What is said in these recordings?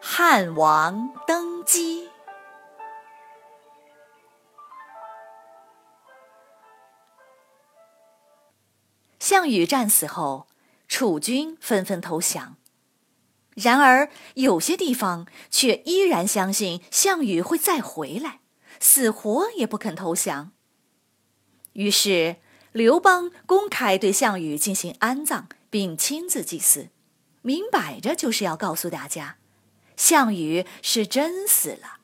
汉王登基》。项羽战死后，楚军纷纷投降，然而有些地方却依然相信项羽会再回来，死活也不肯投降。于是刘邦公开对项羽进行安葬。并亲自祭祀，明摆着就是要告诉大家，项羽是真死了，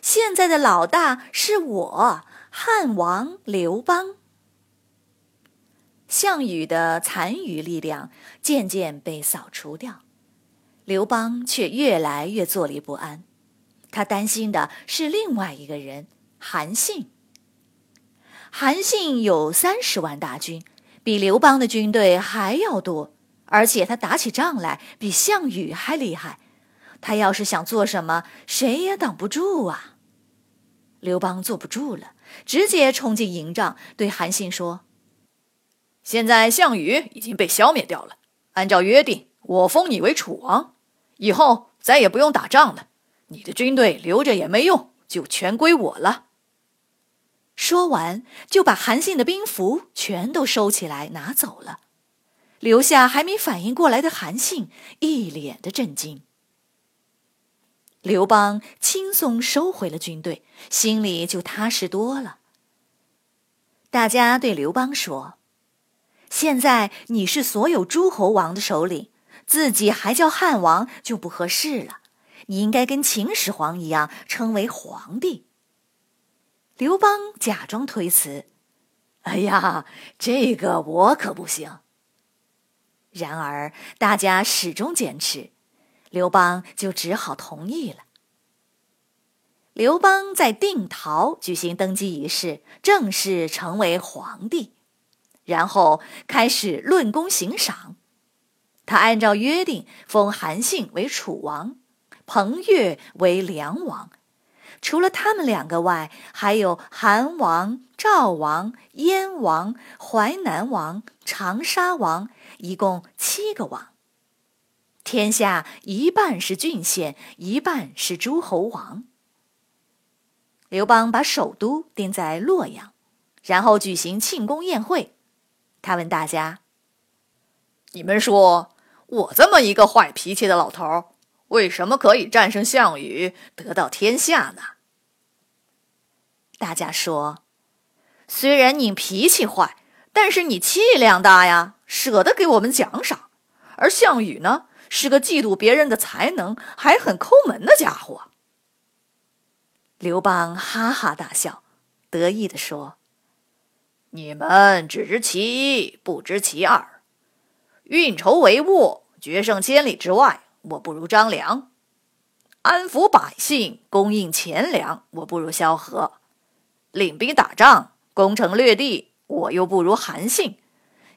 现在的老大是我汉王刘邦。项羽的残余力量渐渐被扫除掉，刘邦却越来越坐立不安，他担心的是另外一个人韩信。韩信有三十万大军。比刘邦的军队还要多，而且他打起仗来比项羽还厉害。他要是想做什么，谁也挡不住啊！刘邦坐不住了，直接冲进营帐，对韩信说：“现在项羽已经被消灭掉了，按照约定，我封你为楚王，以后再也不用打仗了。你的军队留着也没用，就全归我了。”说完，就把韩信的兵符全都收起来拿走了，留下还没反应过来的韩信一脸的震惊。刘邦轻松收回了军队，心里就踏实多了。大家对刘邦说：“现在你是所有诸侯王的首领，自己还叫汉王就不合适了，你应该跟秦始皇一样，称为皇帝。”刘邦假装推辞：“哎呀，这个我可不行。”然而大家始终坚持，刘邦就只好同意了。刘邦在定陶举行登基仪式，正式成为皇帝，然后开始论功行赏。他按照约定封韩信为楚王，彭越为梁王。除了他们两个外，还有韩王、赵王、燕王、淮南王、长沙王，一共七个王。天下一半是郡县，一半是诸侯王。刘邦把首都定在洛阳，然后举行庆功宴会。他问大家：“你们说，我这么一个坏脾气的老头？”为什么可以战胜项羽，得到天下呢？大家说，虽然你脾气坏，但是你气量大呀，舍得给我们奖赏。而项羽呢，是个嫉妒别人的才能还很抠门的家伙。刘邦哈哈大笑，得意地说：“你们只知其一，不知其二。运筹帷幄，决胜千里之外。”我不如张良，安抚百姓，供应钱粮；我不如萧何，领兵打仗，攻城略地；我又不如韩信。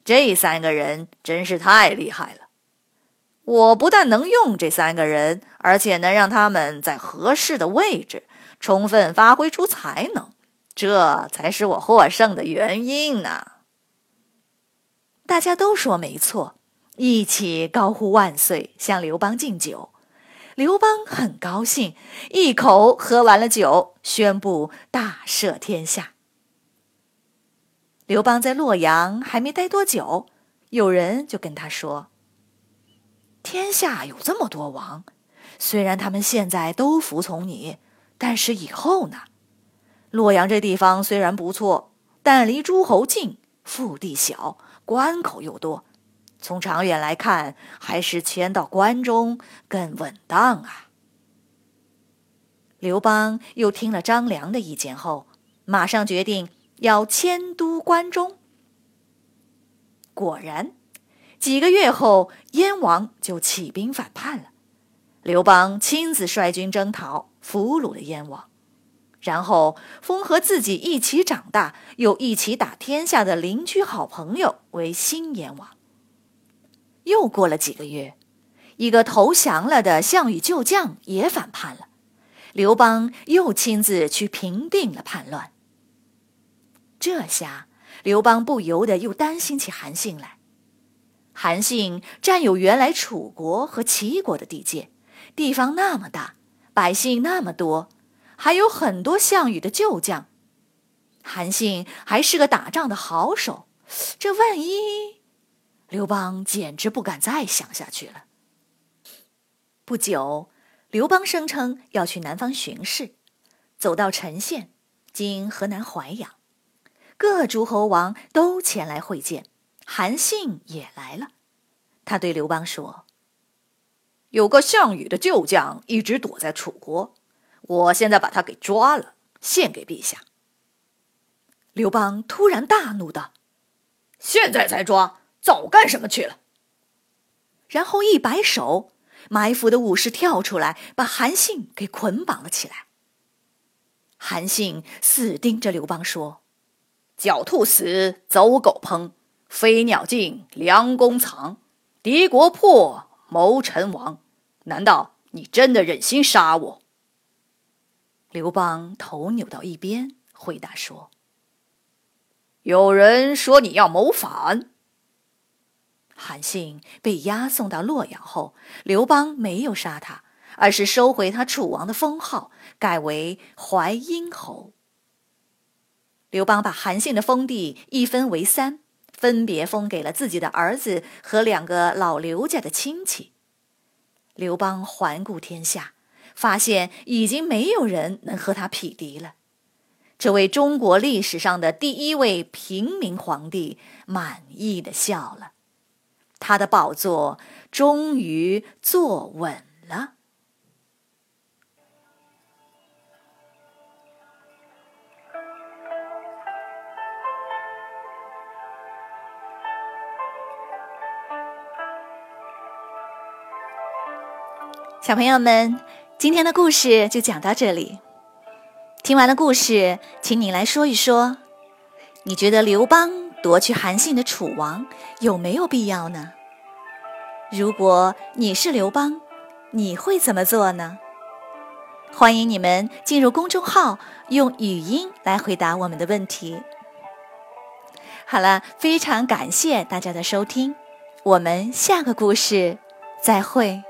这三个人真是太厉害了。我不但能用这三个人，而且能让他们在合适的位置，充分发挥出才能，这才是我获胜的原因呢。大家都说没错。一起高呼万岁，向刘邦敬酒。刘邦很高兴，一口喝完了酒，宣布大赦天下。刘邦在洛阳还没待多久，有人就跟他说：“天下有这么多王，虽然他们现在都服从你，但是以后呢？洛阳这地方虽然不错，但离诸侯近，腹地小，关口又多。”从长远来看，还是迁到关中更稳当啊。刘邦又听了张良的意见后，马上决定要迁都关中。果然，几个月后，燕王就起兵反叛了。刘邦亲自率军征讨，俘虏了燕王，然后封和自己一起长大又一起打天下的邻居好朋友为新燕王。又过了几个月，一个投降了的项羽旧将也反叛了，刘邦又亲自去平定了叛乱。这下刘邦不由得又担心起韩信来。韩信占有原来楚国和齐国的地界。地方那么大，百姓那么多，还有很多项羽的旧将。韩信还是个打仗的好手，这万一……刘邦简直不敢再想下去了。不久，刘邦声称要去南方巡视，走到陈县（今河南淮阳），各诸侯王都前来会见，韩信也来了。他对刘邦说。有个项羽的旧将一直躲在楚国，我现在把他给抓了，献给陛下。刘邦突然大怒道：“现在才抓，早干什么去了？”然后一摆手，埋伏的武士跳出来，把韩信给捆绑了起来。韩信死盯着刘邦说：“狡兔死，走狗烹；飞鸟尽，良弓藏；敌国破，谋臣亡。”难道你真的忍心杀我？刘邦头扭到一边，回答说：“有人说你要谋反。”韩信被押送到洛阳后，刘邦没有杀他，而是收回他楚王的封号，改为淮阴侯。刘邦把韩信的封地一分为三，分别封给了自己的儿子和两个老刘家的亲戚。刘邦环顾天下，发现已经没有人能和他匹敌了。这位中国历史上的第一位平民皇帝满意的笑了，他的宝座终于坐稳了。小朋友们，今天的故事就讲到这里。听完了故事，请你来说一说，你觉得刘邦夺去韩信的楚王有没有必要呢？如果你是刘邦，你会怎么做呢？欢迎你们进入公众号，用语音来回答我们的问题。好了，非常感谢大家的收听，我们下个故事再会。